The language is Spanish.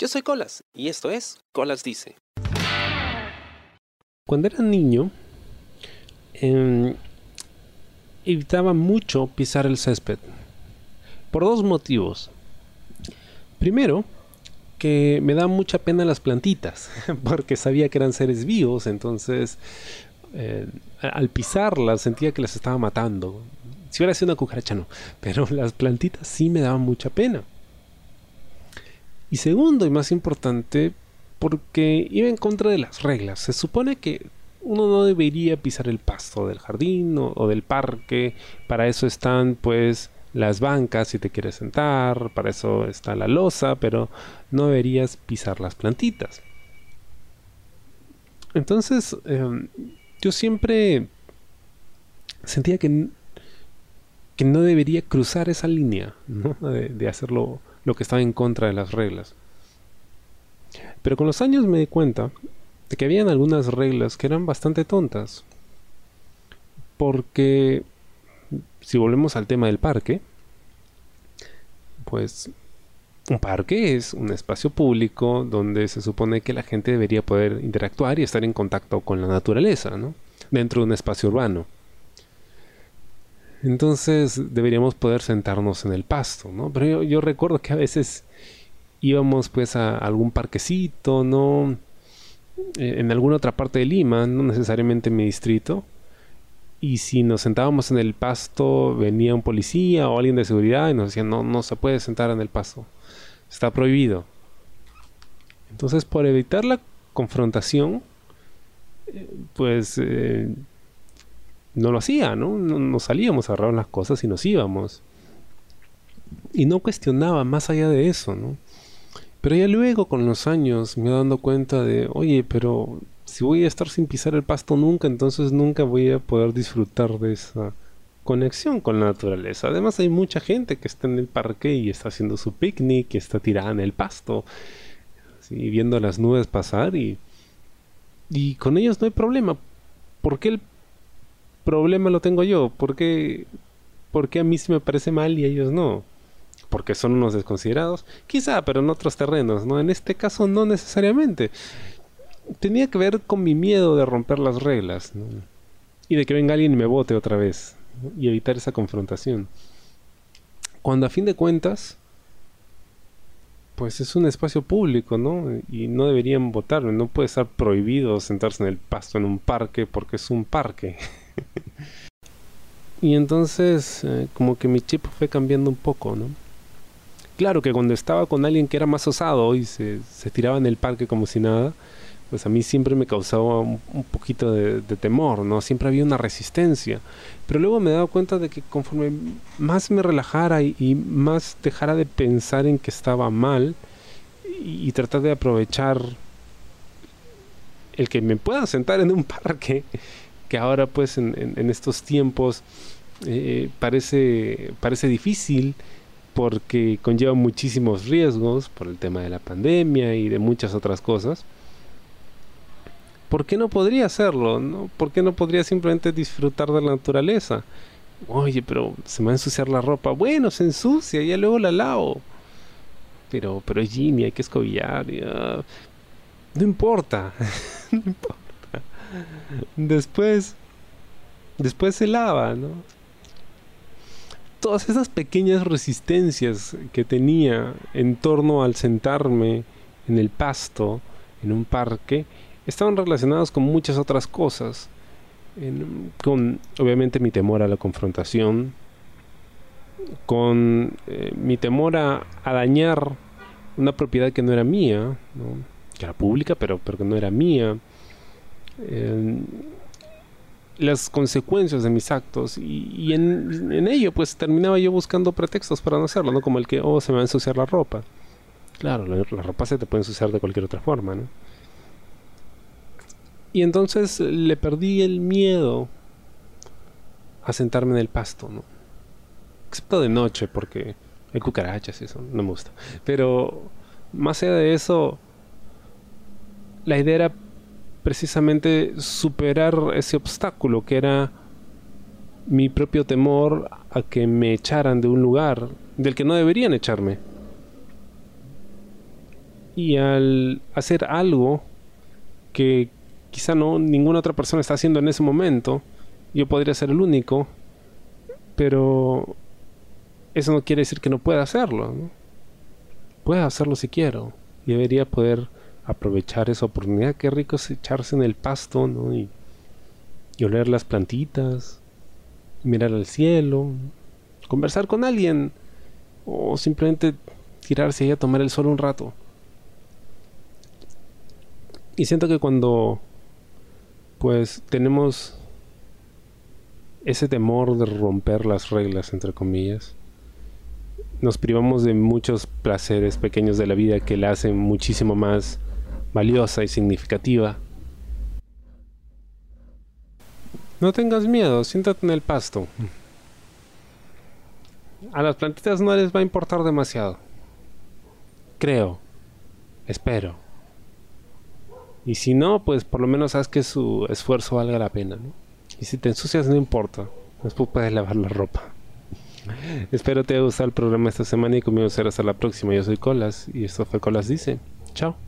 Yo soy Colas y esto es Colas Dice. Cuando era niño, em, evitaba mucho pisar el césped. Por dos motivos. Primero, que me da mucha pena las plantitas, porque sabía que eran seres vivos, entonces eh, al pisarlas sentía que las estaba matando. Si hubiera sido una cucaracha no, pero las plantitas sí me daban mucha pena. Y segundo y más importante, porque iba en contra de las reglas. Se supone que uno no debería pisar el pasto del jardín o, del parque. Para eso están pues las bancas si te quieres sentar, para eso está la losa, pero no deberías pisar las plantitas. Entonces, em, yo siempre sentía que, que no debería cruzar esa línea, de, de hacerlo lo que estaba en contra de las reglas. Pero con los años me di cuenta de que habían algunas reglas que eran bastante tontas. Porque si volvemos al tema del parque, pues un parque es un espacio público donde se supone que la gente debería poder interactuar y estar en contacto con la naturaleza, ¿no? Dentro de un espacio urbano. Entonces deberíamos poder sentarnos en el pasto, ¿no? Pero yo, recuerdo que a veces íbamos pues a algún parquecito, ¿no? Eh, en alguna otra parte de Lima, no necesariamente en mi distrito. Y si nos sentábamos en el pasto, venía un policía o alguien de seguridad y nos decía, no, no se puede sentar en el pasto. Está prohibido. Entonces, por evitar la confrontación, eh, pues eh, no lo hacía, ¿no? Nos salíamos, agarraron las cosas y nos íbamos. Y no cuestionaba más allá de eso, ¿no? Pero ya luego con los años me he dando cuenta de, oye, pero si voy a estar sin pisar el pasto nunca, entonces nunca voy a poder disfrutar de esa conexión con la naturaleza. Además hay mucha gente que está en el parque y está haciendo su picnic, está tirada en el pasto, así, viendo las nubes pasar y, y con ellos no hay problema. ¿Por qué el problema lo tengo yo? ¿Por qué, ¿Por qué a mí sí me parece mal y a ellos no? porque son unos desconsiderados, quizá, pero en otros terrenos, ¿no? En este caso no necesariamente. Tenía que ver con mi miedo de romper las reglas, Y de que venga alguien y me vote otra vez, y evitar esa confrontación. Cuando a fin de cuentas, pues es un espacio público, ¿no? Y no deberían votarme, no puede estar prohibido sentarse en el pasto en un parque porque es un parque. y entonces, eh, como que mi chip fue cambiando un poco, ¿no? Claro que cuando estaba con alguien que era más osado y se, tiraba en el parque como si nada, pues a mí siempre me causaba un, poquito de, temor, ¿no? Siempre había una resistencia. Pero luego me he dado cuenta de que conforme más me relajara y, más dejara de pensar en que estaba mal y, tratar de aprovechar el que me pueda sentar en un parque, que ahora pues en, estos tiempos eh, parece, parece difícil, porque conlleva muchísimos riesgos por el tema de la pandemia y de muchas otras cosas. ¿Por qué no podría hacerlo? No? ¿Por qué no podría simplemente disfrutar de la naturaleza? Oye, pero se me va a ensuciar la ropa. Bueno, se ensucia, ya luego la lavo. Pero, pero Jimmy, hay que escobillar. No importa. no importa. Después, después se lava, ¿no? todas esas pequeñas resistencias que tenía en torno al sentarme en el pasto, en un parque, estaban relacionadas con muchas otras cosas. con obviamente mi temor a la confrontación, con eh, mi temor a, dañar una propiedad que no era mía, que era pública, pero, pero que no era mía las consecuencias de mis actos y, en, ello pues terminaba yo buscando pretextos para no hacerlo, ¿no? Como el que, oh, se me va a ensuciar la ropa. Claro, la, ropa se te puede ensuciar de cualquier otra forma, ¿no? Y entonces le perdí el miedo a sentarme en el pasto, ¿no? Excepto de noche porque hay cucarachas y eso, no me gusta. Pero más allá de eso, la idea era precisamente superar ese obstáculo que era mi propio temor a que me echaran de un lugar del que no deberían echarme. Y al hacer algo que quizá no ninguna otra persona está haciendo en ese momento, yo podría ser el único, pero eso no quiere decir que no pueda hacerlo. Puedo hacerlo si quiero. Y debería poder aprovechar esa oportunidad. Qué rico es echarse en el pasto ¿no? y, y oler las plantitas, mirar al cielo, conversar con alguien o simplemente tirarse ahí a tomar el sol un rato. Y siento que cuando pues tenemos ese temor de romper las reglas, entre comillas, nos privamos de muchos placeres pequeños de la vida que la hacen muchísimo más valiosa y significativa. No tengas miedo, siéntate en el pasto. A las plantitas no les va a importar demasiado. Creo. Espero. Y si no, pues por lo menos haz que su esfuerzo valga la pena. Y si te ensucias, no importa. Después puedes lavar la ropa. Espero te haya gustado el programa esta semana y conmigo será hasta la próxima. Yo soy Colas y esto fue Colas Dice. Chao.